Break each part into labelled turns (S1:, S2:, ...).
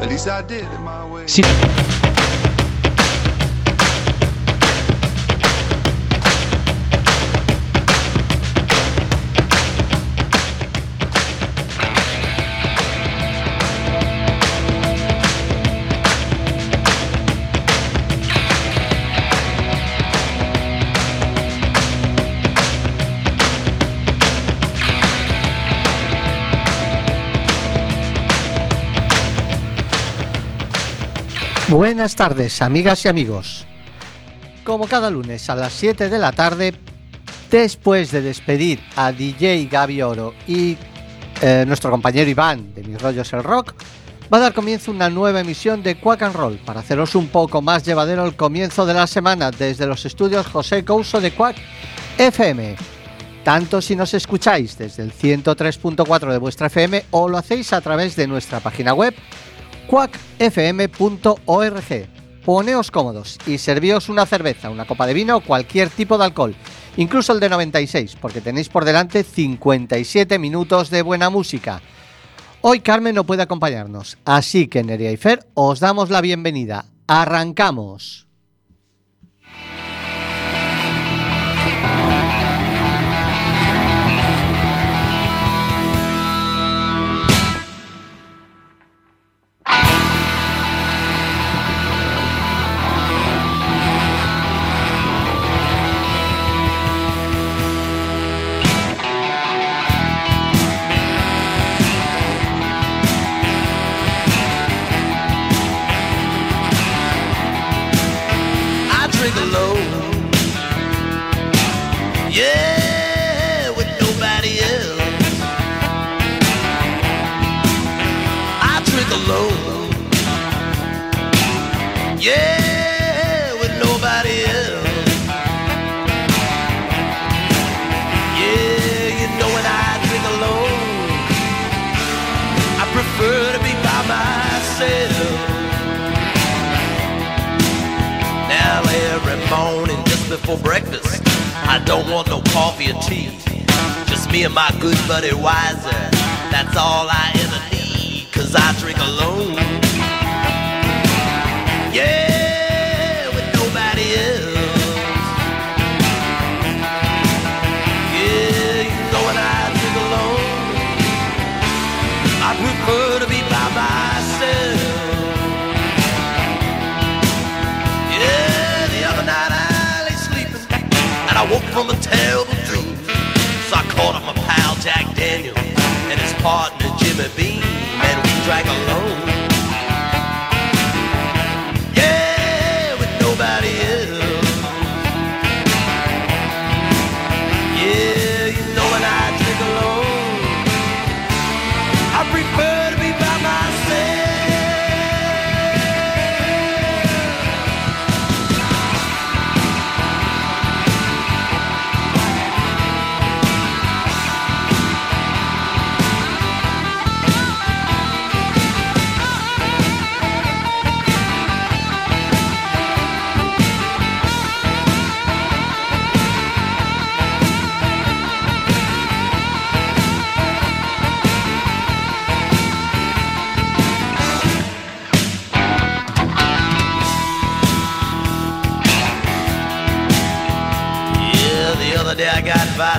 S1: At least I did it my way.
S2: Sí. Buenas tardes, amigas y amigos. Como cada lunes a las 7 de la tarde, después de despedir a DJ Gaby Oro y eh, nuestro compañero Iván de Mis Rollos el Rock, va a dar comienzo una nueva emisión de Quack and Roll para haceros un poco más llevadero el comienzo de la semana desde los estudios José Couso de Quack FM. Tanto si nos escucháis desde el 103.4 de vuestra FM o lo hacéis a través de nuestra página web quackfm.org. Poneos cómodos y servíos una cerveza, una copa de vino o cualquier tipo de alcohol, incluso el de 96, porque tenéis por delante 57 minutos de buena música. Hoy Carmen no puede acompañarnos, así que Nerea y Fer os damos la bienvenida. ¡Arrancamos!
S3: I drink before breakfast, I don't want no coffee or tea. Just me and my good buddy Wiser. That's all I ever need, cause I drink alone. From a terrible dream. So I called up my pal Jack Daniel and his partner Jimmy Beam, and we drank alone.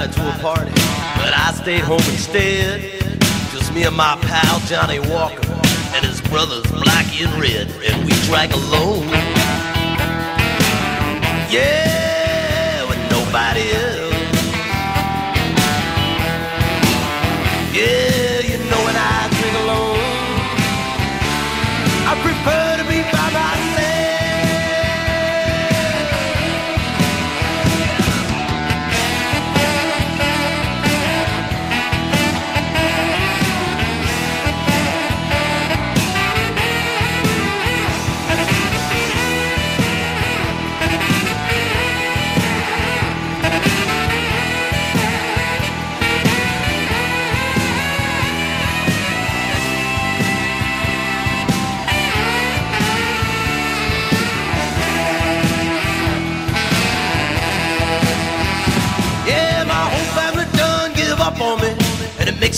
S3: Invited to a party, but I stayed home instead. Just me and my pal Johnny Walker and his brothers Blackie and Red, and we drank alone. Yeah, with nobody.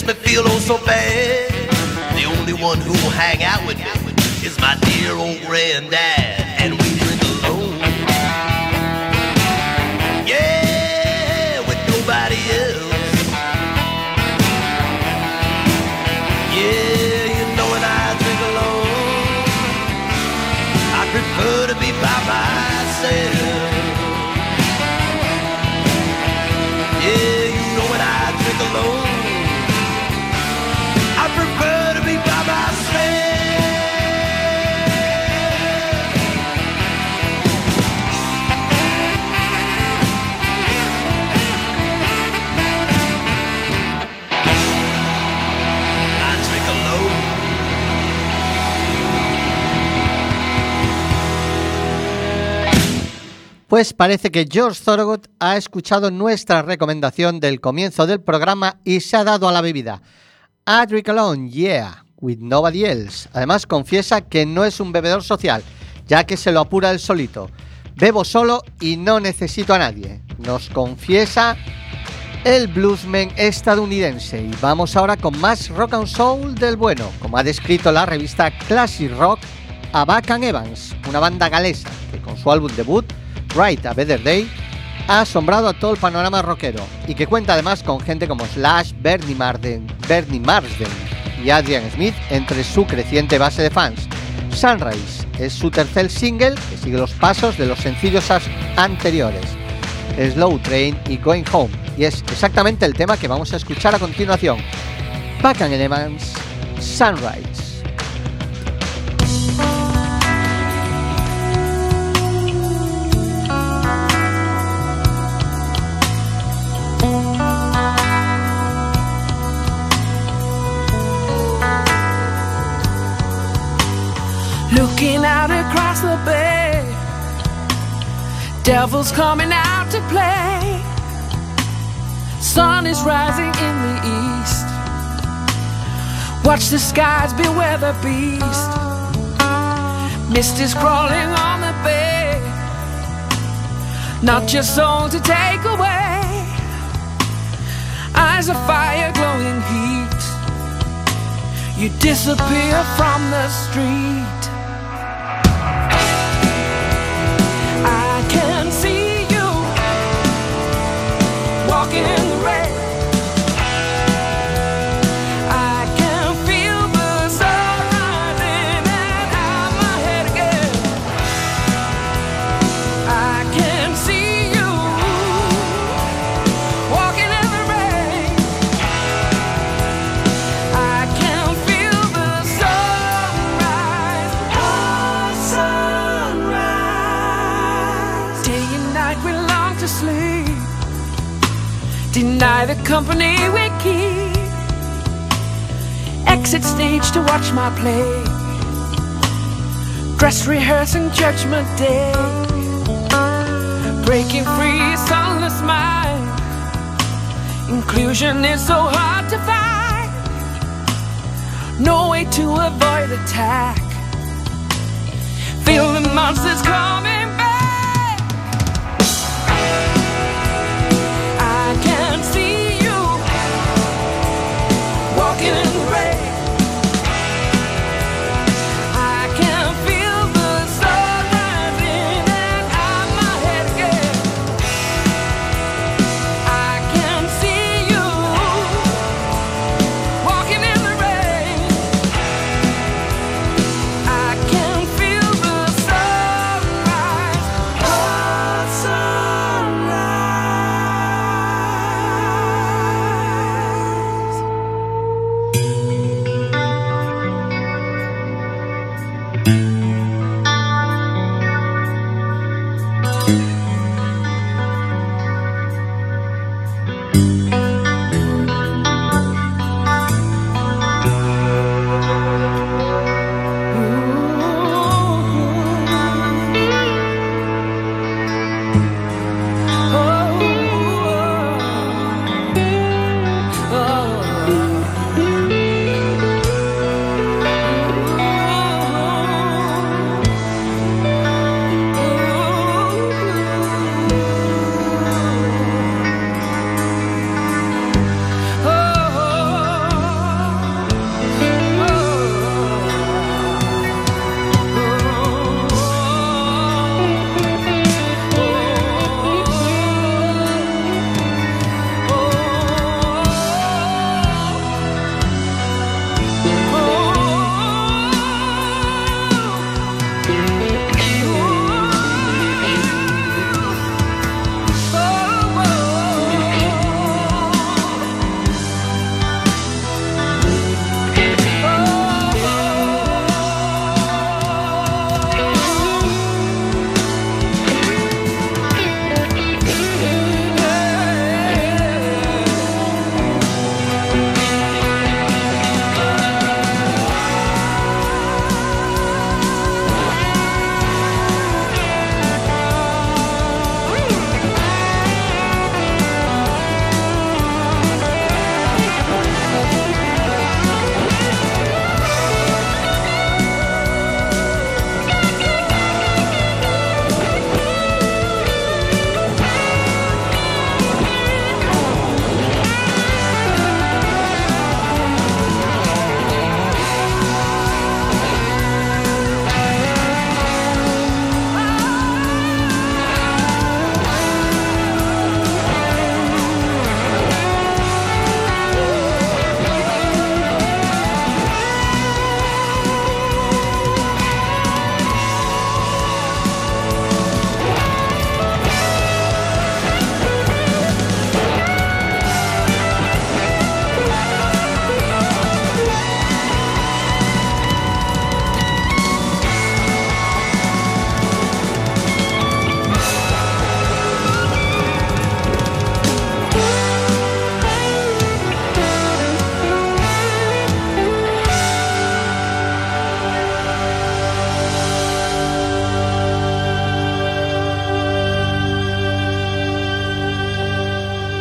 S3: Makes me feel oh so bad. The only one who will hang out with me is my dear old granddad,
S2: Pues parece que George Thorogood ha escuchado nuestra recomendación del comienzo del programa y se ha dado a la bebida. I drink alone, yeah, with nobody else. Además confiesa que no es un bebedor social, ya que se lo apura él solito. Bebo solo y no necesito a nadie. Nos confiesa el bluesman estadounidense. Y vamos ahora con más rock and soul del bueno, como ha descrito la revista Classic Rock a Buchan Evans, una banda galesa que con su álbum debut, Right a Better Day, ha asombrado a todo el panorama rockero y que cuenta además con gente como Slash, Bernie, Marden, Bernie Marsden y Adrian Smith entre su creciente base de fans. Sunrise es su tercer single que sigue los pasos de los sencillos anteriores. Slow Train y Going Home, y es exactamente el tema que vamos a escuchar a continuación. Buchan Evans, Sunrise.
S1: Looking out across the bay, devil's coming out to play. Sun is rising in the east. Watch the skies, beware the beast. Mist is crawling on the bay, not your soul to take away. Eyes of fire, glowing heat. You disappear from the street. Can see you walking in the rain. Deny the company we keep. Exit stage to watch my play, dress rehearsing Judgment Day, breaking free, sunless mind. Inclusion is so hard to find. No way to avoid attack. Feel the monsters coming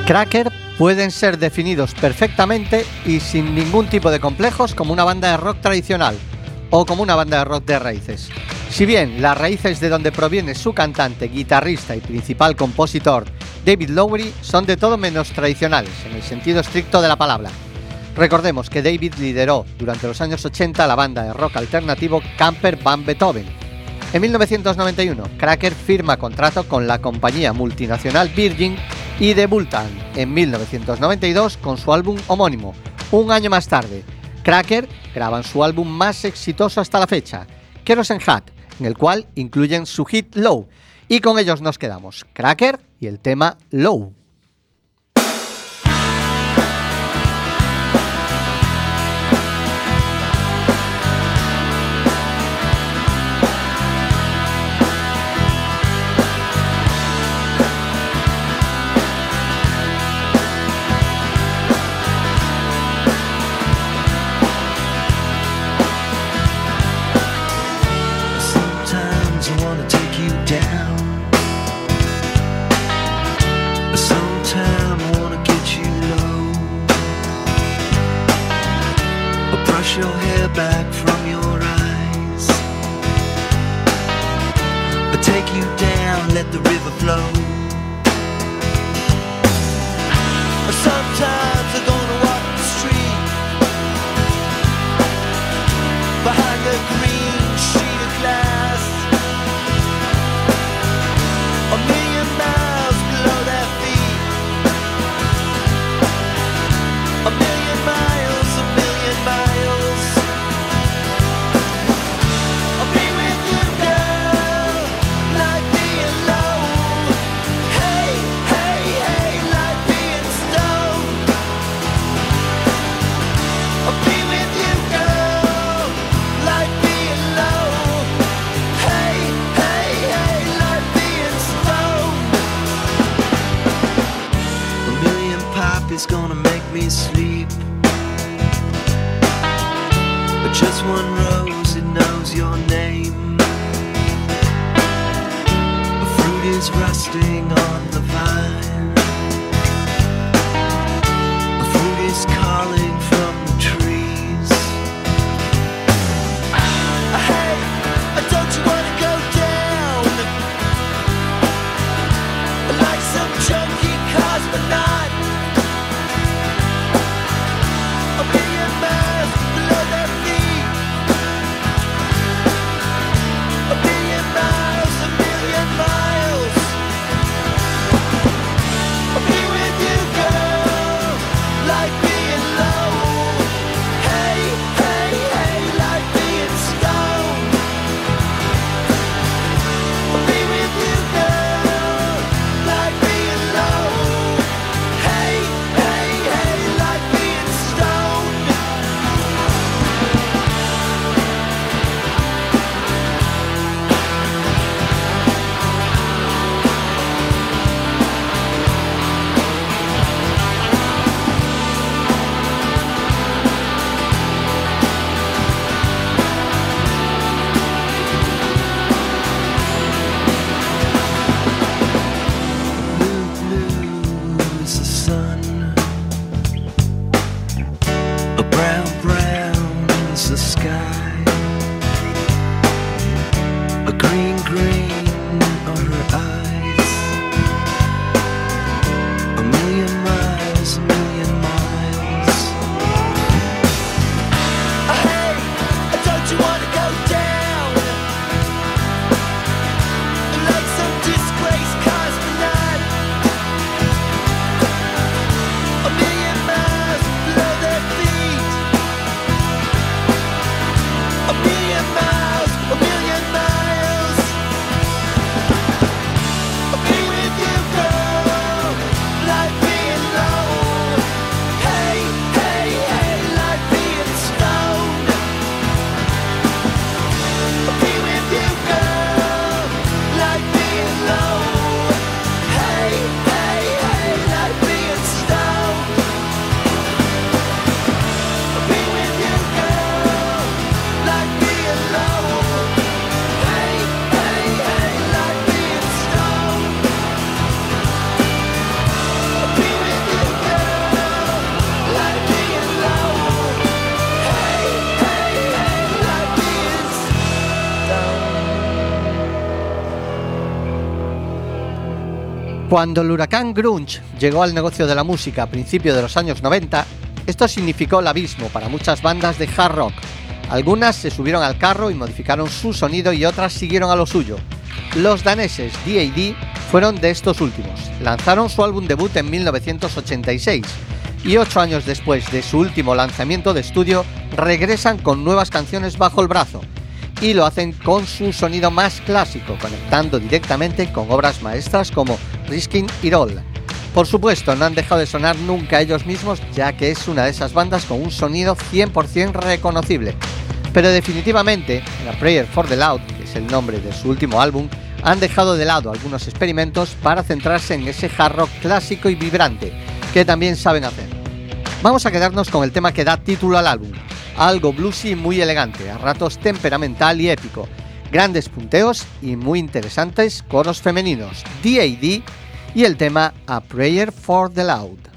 S2: Cracker pueden ser definidos perfectamente y sin ningún tipo de complejos como una banda de rock tradicional o como una banda de rock de raíces. Si bien las raíces de donde proviene su cantante, guitarrista y principal compositor, David Lowery, son de todo menos tradicionales, en el sentido estricto de la palabra. Recordemos que David lideró durante los años 80 la banda de rock alternativo Camper Van Beethoven. En 1991, Cracker firma contrato con la compañía multinacional Virgin y debutan en 1992 con su álbum homónimo. Un año más tarde, Cracker graban su álbum más exitoso hasta la fecha, Kerosene Hat, en el cual incluyen su hit Low. Y con ellos nos quedamos, Cracker y el tema Low.
S3: Back from your eyes. Or take you down, let the river one
S4: Cuando el huracán grunge llegó al negocio de la música a principios de los años 90, esto significó el abismo para muchas bandas de hard rock. Algunas se subieron al carro y modificaron su sonido y otras siguieron a lo suyo. Los daneses D.A.D. fueron de estos últimos. Lanzaron su álbum debut en 1986 y ocho años después de su último lanzamiento de estudio regresan con nuevas canciones bajo el brazo y lo hacen con su sonido más clásico, conectando directamente con obras maestras como Risking It All. Por supuesto, no han dejado de sonar nunca ellos mismos, ya que es una de esas bandas con un sonido 100% reconocible. Pero definitivamente, en A Prayer for the Loud, que es el nombre de su último álbum, han dejado de lado algunos experimentos para centrarse en ese hard rock clásico y vibrante, que también saben hacer. Vamos a quedarnos con el tema que da título al álbum, algo bluesy y muy elegante, a ratos temperamental y épico, grandes punteos y muy interesantes coros femeninos, D.A.D. y el tema A Prayer for the Loud.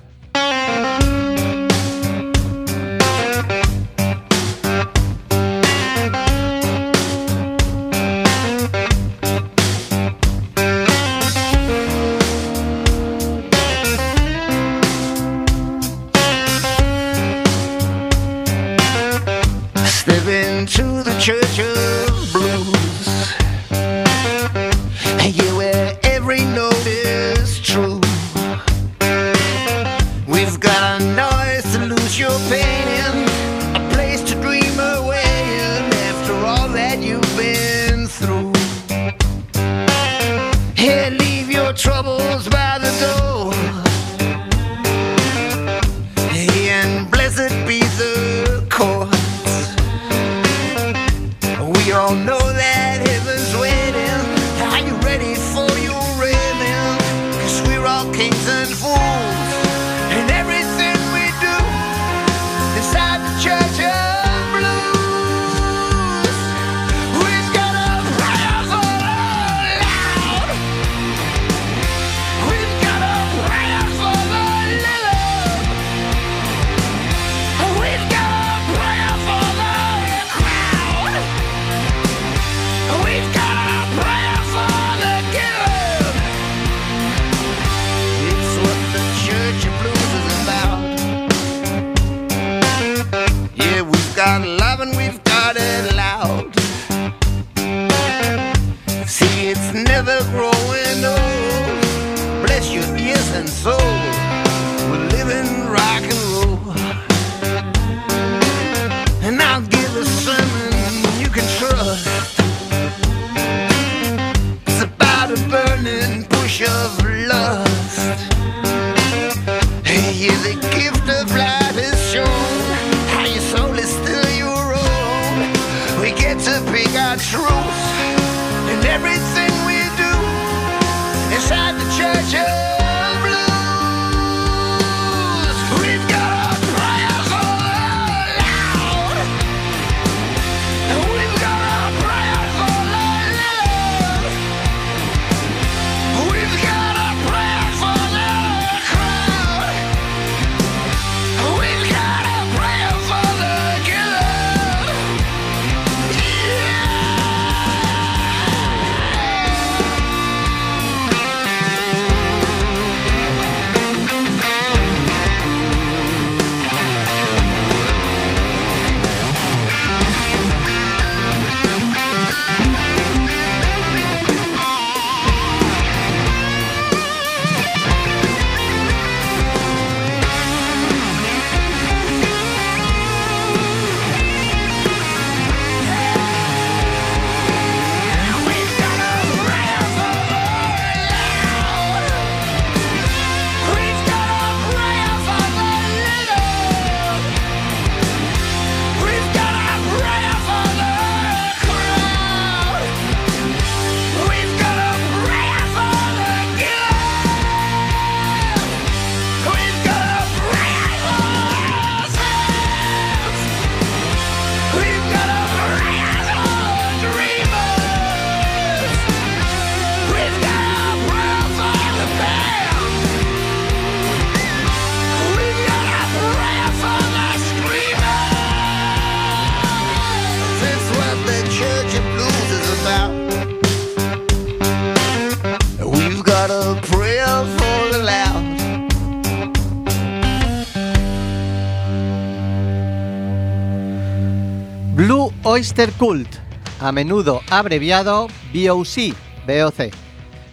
S2: Oyster Cult, a menudo abreviado BOC, BOC.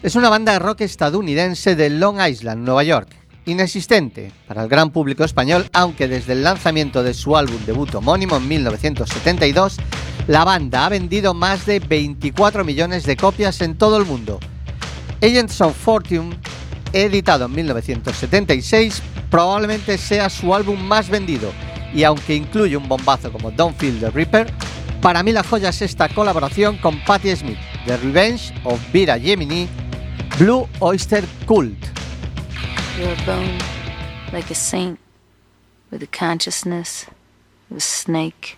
S2: Es una banda de rock estadounidense de Long Island, Nueva York. Inexistente para el gran público español, aunque desde el lanzamiento de su álbum debut homónimo en 1972, la banda ha vendido más de 24 millones de copias en todo el mundo. Agents of Fortune, editado en 1976, probablemente sea su álbum más vendido, y aunque incluye un bombazo como Don't Feel the Reaper, para mí la joya es esta colaboración con Patti Smith, The Revenge of Vera Gemini, Blue Oyster Cult.
S4: You're a bone like a saint with the consciousness of a snake.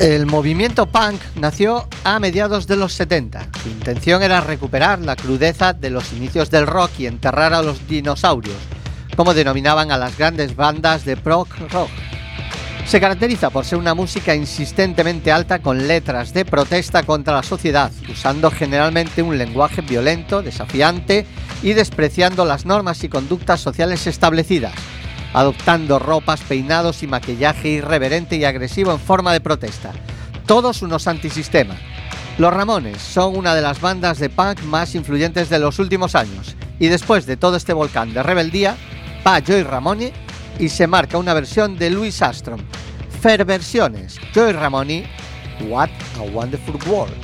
S2: El movimiento punk nació a mediados de los 70. Su intención era recuperar la crudeza de los inicios del rock y enterrar a los dinosaurios, como denominaban a las grandes bandas de prog rock. Se caracteriza por ser una música insistentemente alta con letras de protesta contra la sociedad, usando generalmente un lenguaje violento, desafiante y despreciando las normas y conductas sociales establecidas, adoptando ropas, peinados y maquillaje irreverente y agresivo en forma de protesta. Todos unos antisistema. Los Ramones son una de las bandas de punk más influyentes de los últimos años y después de todo este volcán de rebeldía, va Joy Ramone y se marca una versión de Louis Armstrong. Fair versiones, Joy Ramone, What a Wonderful World.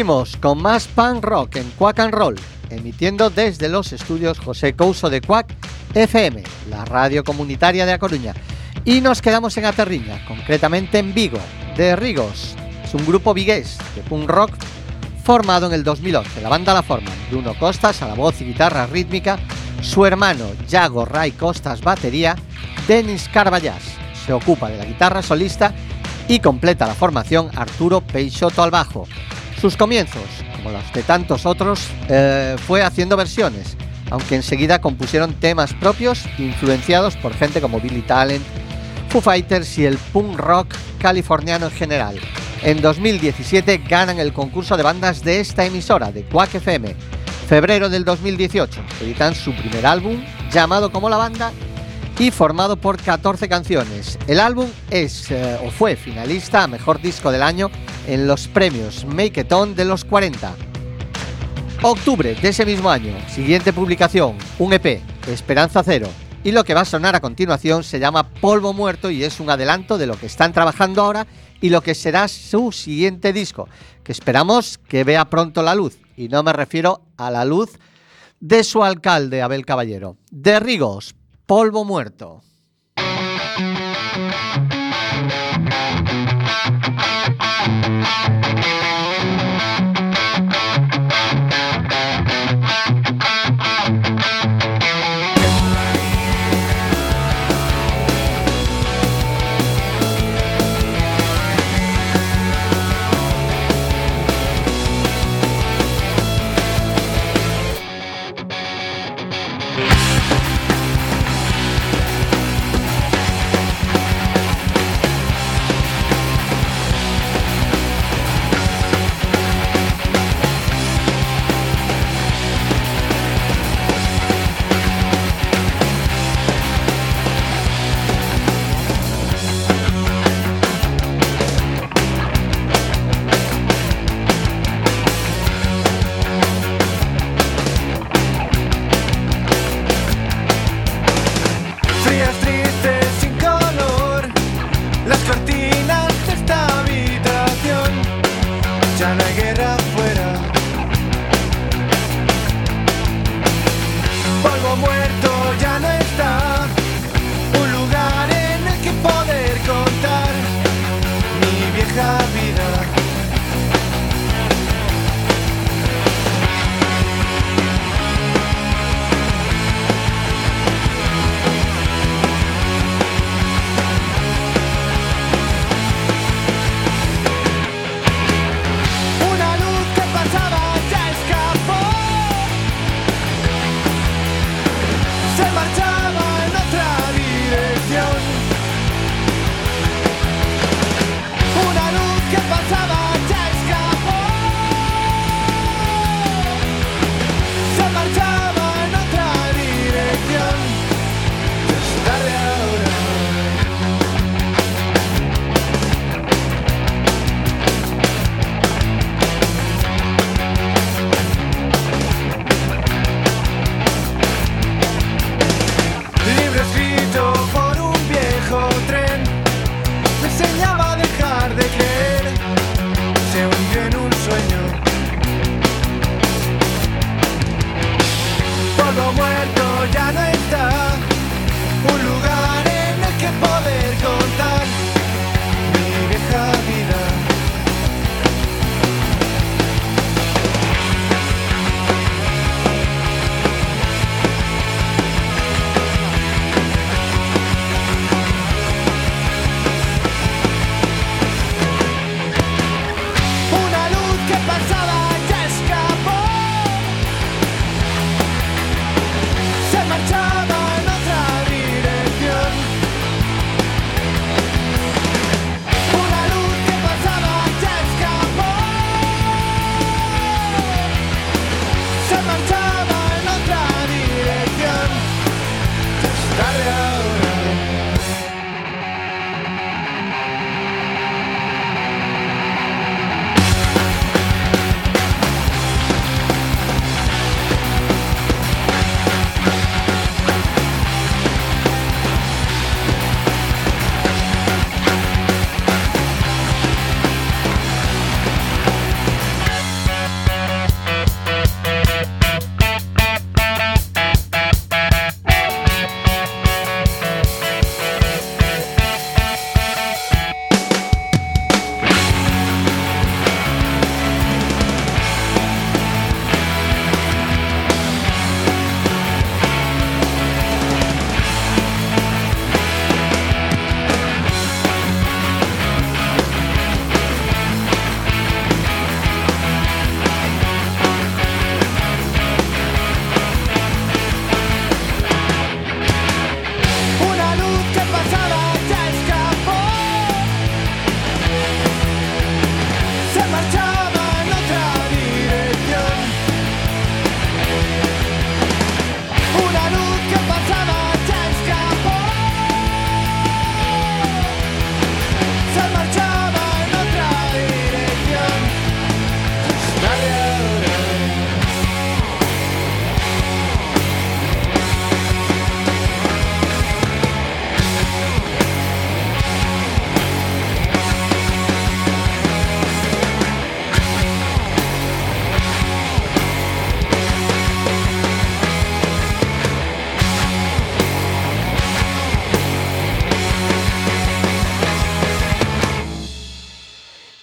S2: Seguimos con más punk rock en Quack and Roll, emitiendo desde los estudios José Couso de Quack FM, la radio comunitaria de A Coruña. Y nos quedamos en Aterriña, concretamente en Vigo, de Rigos. Es un grupo vigués de punk rock formado en el 2011. La banda la forman Bruno Costas a la voz y guitarra rítmica, su hermano Yago Ray Costas batería, Denis Carballas se ocupa de la guitarra solista y completa la formación Arturo Peixoto al bajo. Sus comienzos, como los de tantos otros, eh, fue haciendo versiones, aunque enseguida compusieron temas propios influenciados por gente como Billy Talent, Foo Fighters y el punk rock californiano en general. En 2017 ganan el concurso de bandas de esta emisora, de Quack FM. Febrero del 2018 editan su primer álbum, llamado como la banda, y formado por 14 canciones. El álbum es eh, o fue finalista a Mejor Disco del Año en los premios Make It On de los 40. Octubre de ese mismo año, siguiente publicación, un EP, Esperanza Cero. Y lo que va a sonar a continuación se llama Polvo Muerto y es un adelanto de lo que están trabajando ahora y lo que será su siguiente disco, que esperamos que vea pronto la luz. Y no me refiero a la luz de su alcalde, Abel Caballero. De Rigos, Polvo Muerto.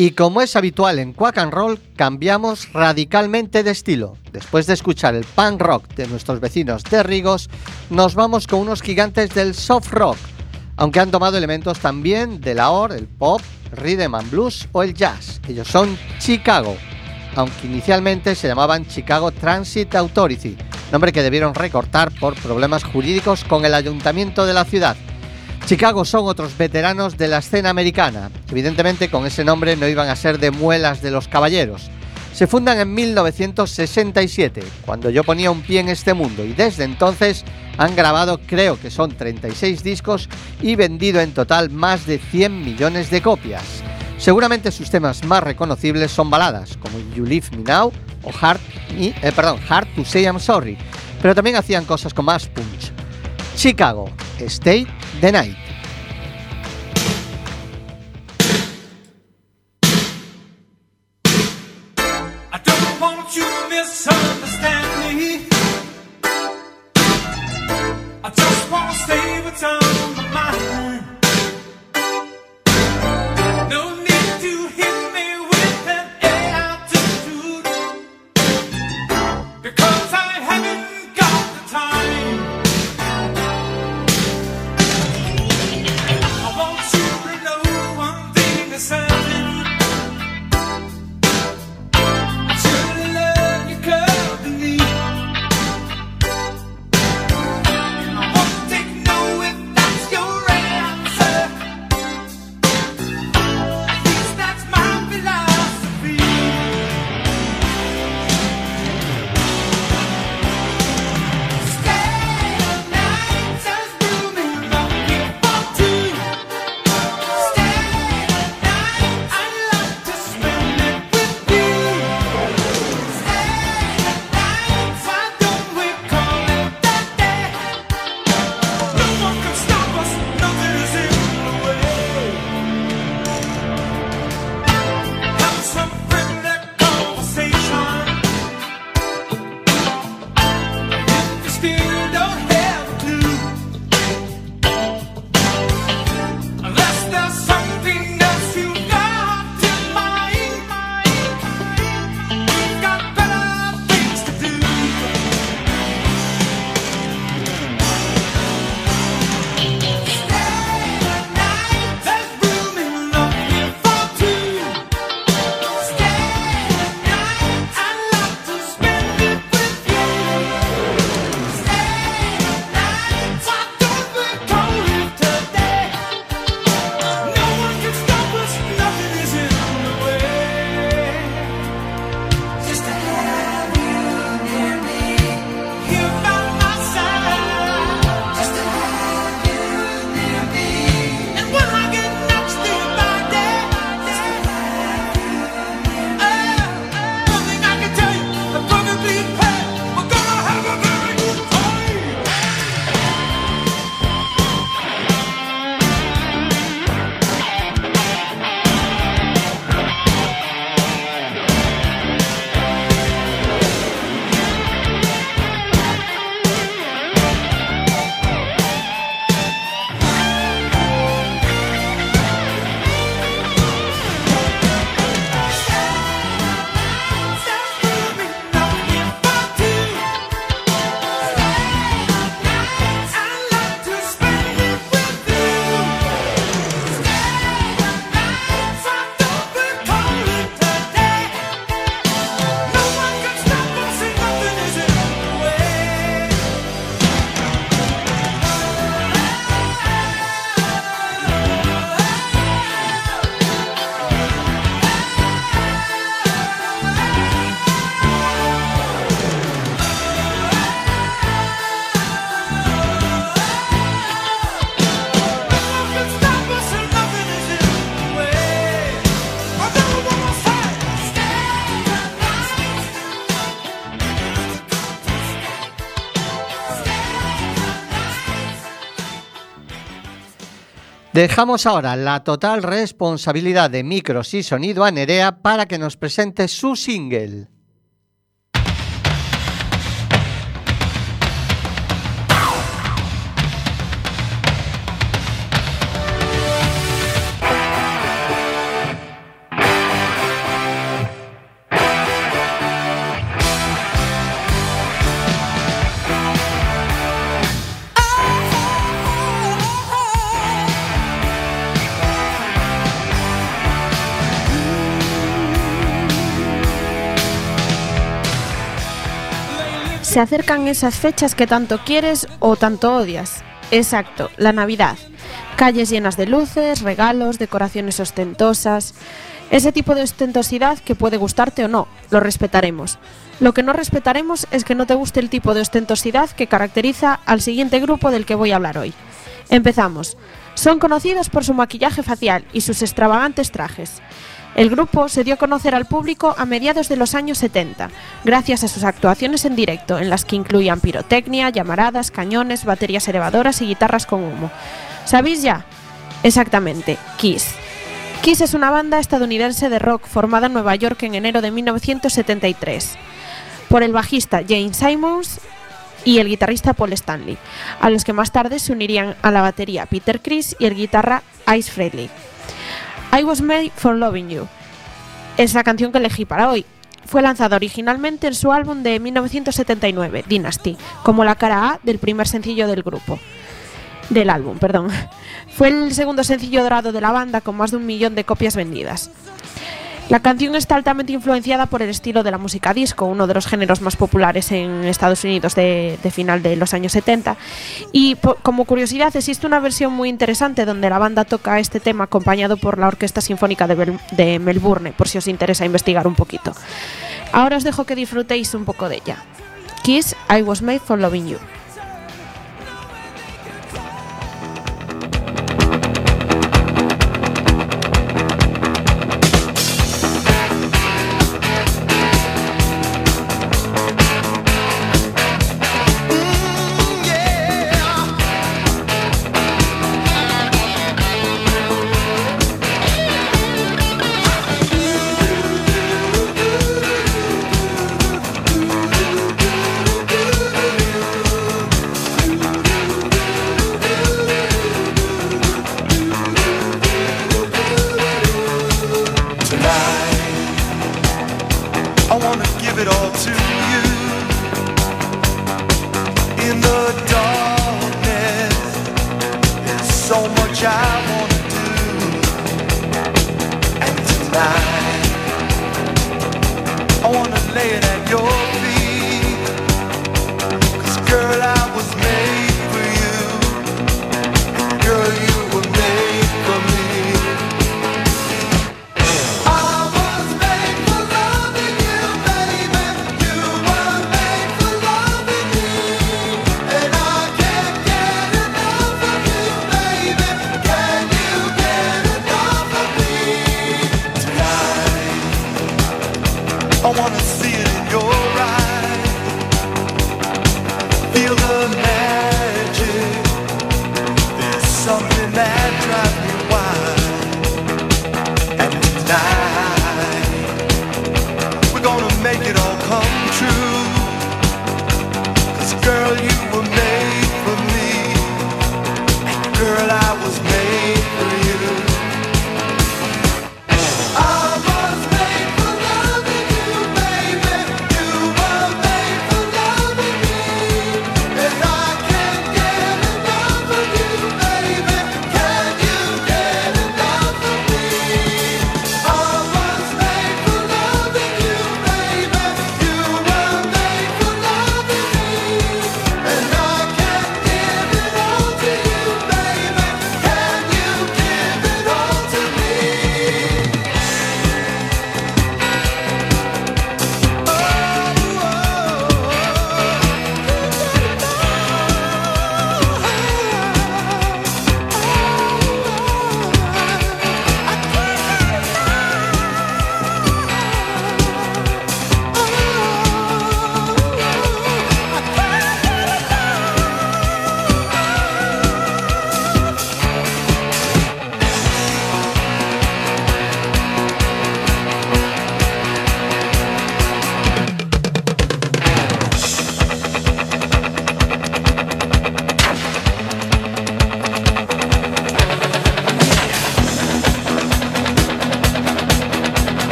S5: Y como es habitual en Quack and Roll, cambiamos radicalmente de estilo. Después de escuchar el punk rock de nuestros vecinos de Rigos, nos vamos con unos gigantes del soft rock, aunque han tomado elementos también de la OR, el pop, rhythm and blues o el jazz. Ellos son Chicago, aunque inicialmente se llamaban Chicago Transit Authority, nombre que debieron recortar por problemas jurídicos con el ayuntamiento de la ciudad. Chicago son otros veteranos de la escena americana. Evidentemente con ese nombre no iban a ser de muelas de los caballeros. Se fundan en 1967, cuando yo ponía un pie en este mundo, y desde entonces han grabado creo que son 36 discos y vendido en total más de 100 millones de copias. Seguramente sus temas más reconocibles son baladas, como You Leave Me Now o Hard, eh, perdón, Hard to Say I'm Sorry, pero también hacían cosas con más punch. Chicago, Stay the Night. Dejamos ahora la total responsabilidad de micros y sonido a Nerea para que nos presente su single.
S6: Se acercan esas fechas que tanto quieres o tanto odias. Exacto, la Navidad. Calles llenas de luces, regalos, decoraciones ostentosas. Ese tipo de ostentosidad que puede gustarte o no, lo respetaremos. Lo que no respetaremos es que no te guste el tipo de ostentosidad que caracteriza al siguiente grupo del que voy a hablar hoy. Empezamos. Son conocidos por su maquillaje facial y sus extravagantes trajes. El grupo se dio a conocer al público a mediados de los años 70, gracias a sus actuaciones en directo, en las que incluían pirotecnia, llamaradas, cañones, baterías elevadoras y guitarras con humo. ¿Sabéis ya? Exactamente, Kiss. Kiss es una banda estadounidense de rock formada en Nueva York en enero de 1973 por el bajista James Simons y el guitarrista Paul Stanley, a los que más tarde se unirían a la batería Peter Criss y el guitarra Ice Frehley. I Was Made for Loving You es la canción que elegí para hoy. Fue lanzada originalmente en su álbum de 1979, Dynasty, como la cara A del primer sencillo del grupo. Del álbum, perdón. Fue el segundo sencillo dorado de la banda con más de un millón de copias vendidas. La canción está altamente influenciada por el estilo de la música disco, uno de los géneros más populares en Estados Unidos de, final de los años 70. Y como curiosidad, existe una versión muy interesante donde la banda toca este tema acompañado por la Orquesta Sinfónica de, de Melbourne, por si os interesa investigar un poquito. Ahora os dejo que disfrutéis un poco de ella. Kiss, I Was Made for Loving You.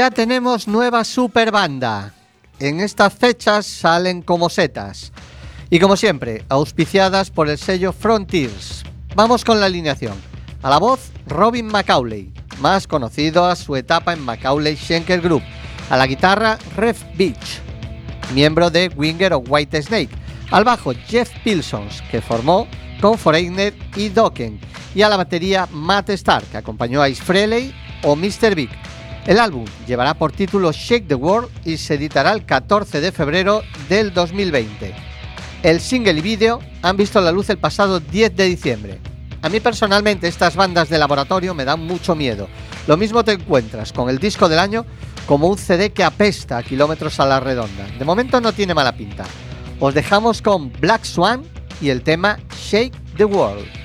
S2: Ya tenemos nueva super banda. En estas fechas salen como setas. Y como siempre, auspiciadas por el sello Frontiers. Vamos con la alineación. A la voz, Robin Macaulay, más conocido a su etapa en Macaulay Schenker Group. A la guitarra, Ref Beach, miembro de Winger of White Snake. Al bajo, Jeff Pilsons, que formó con Foreigner y Dokken. Y a la batería, Matt Stark, que acompañó a Ace Frehley o Mr. Big. El álbum llevará por título Shake the World y se editará el 14 de febrero del 2020. El single y vídeo han visto la luz el pasado 10 de diciembre. A mí personalmente estas bandas de laboratorio me dan mucho miedo. Lo mismo te encuentras con el disco del año como un CD que apesta a kilómetros a la redonda. De momento no tiene mala pinta. Os dejamos con Black Swan y el tema Shake the World.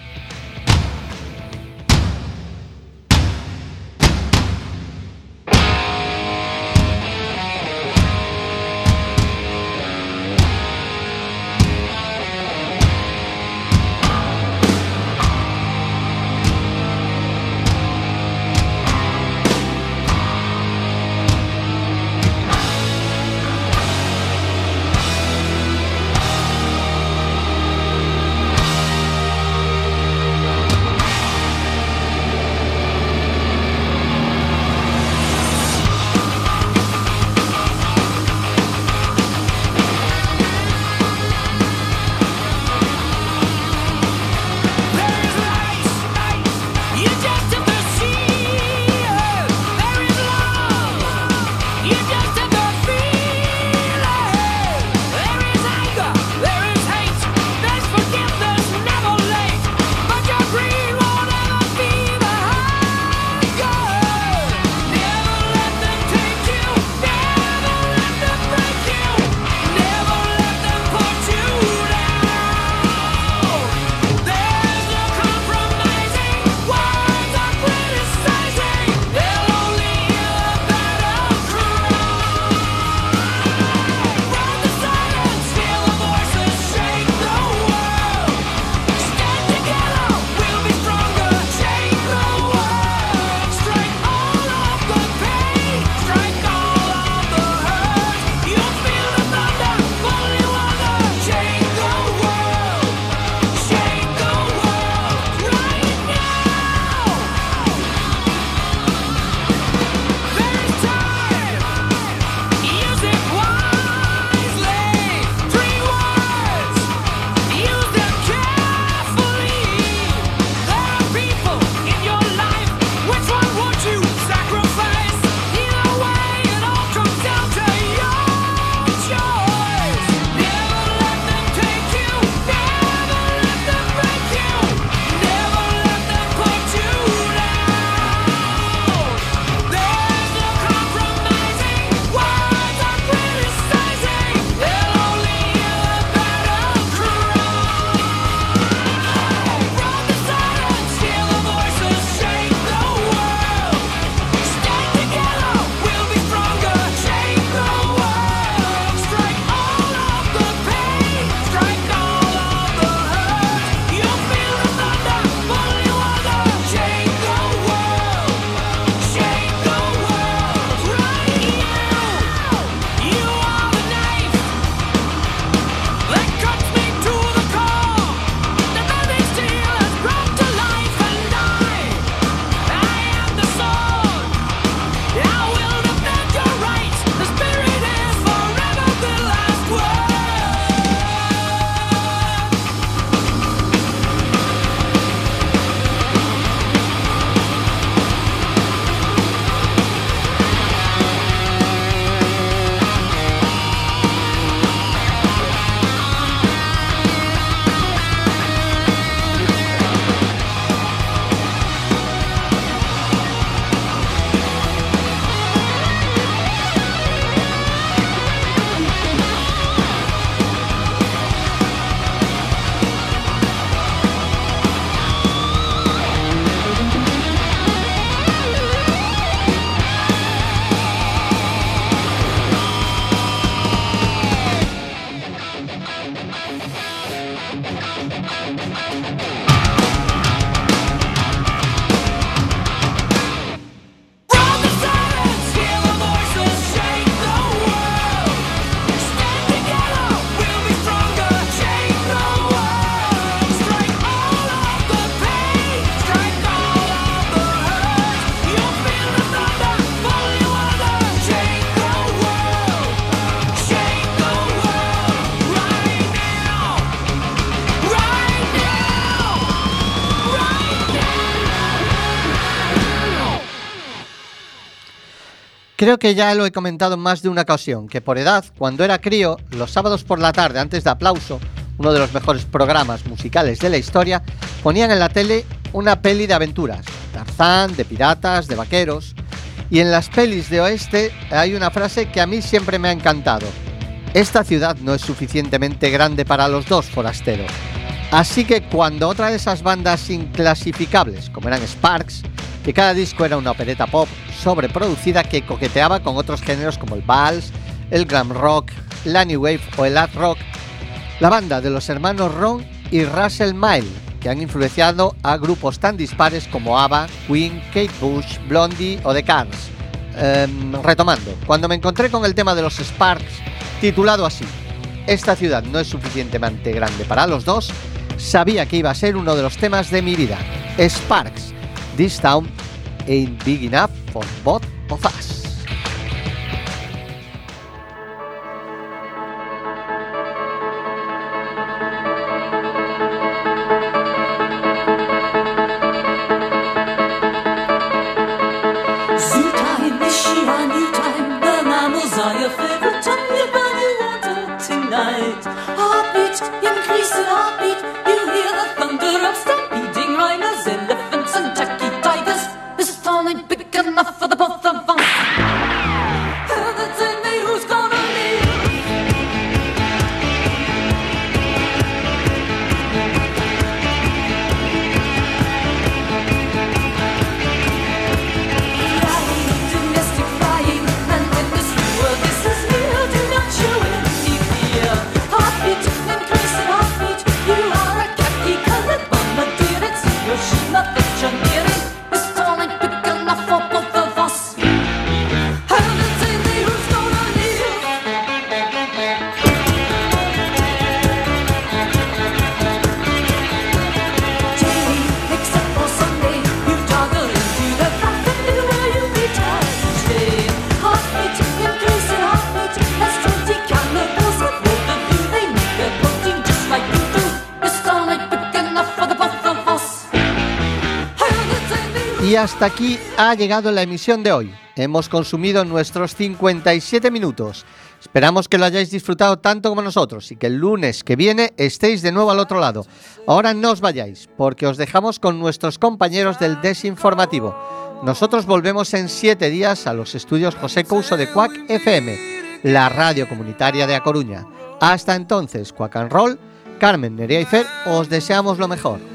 S2: Creo que ya lo he comentado en más de una ocasión, que por edad, cuando era crío, los sábados por la tarde, antes de aplauso, uno de los mejores programas musicales de la historia, ponían en la tele una peli de aventuras, Tarzán, de piratas, de vaqueros, y en las pelis de oeste hay una frase que a mí siempre me ha encantado. Esta ciudad no es suficientemente grande para los dos, forastero. Así que cuando otra de esas bandas inclasificables, como eran Sparks, que cada disco era una opereta pop sobreproducida que coqueteaba con otros géneros como el vals, el glam rock, la new wave o el art rock, la banda de los hermanos Ron y Russell Mile, que han influenciado a grupos tan dispares como ABBA, Queen, Kate Bush, Blondie o The Cars. Em, retomando, cuando me encontré con el tema de los Sparks, titulado así, Esta ciudad no es suficientemente grande para los dos, sabía que iba a ser uno de los temas de mi vida. Sparks, This Town ain't big enough for both of us. Hasta aquí ha llegado la emisión de hoy. Hemos consumido nuestros 57 minutos. Esperamos que lo hayáis disfrutado tanto como nosotros y que el lunes que viene estéis de nuevo al otro lado. Ahora no os vayáis, porque os dejamos con nuestros compañeros del Desinformativo. Nosotros volvemos en siete días a los estudios José Couso de Cuac FM, la radio comunitaria de A Coruña. Hasta entonces, Cuac and Roll, Carmen, Nerea y Fer, os deseamos lo mejor.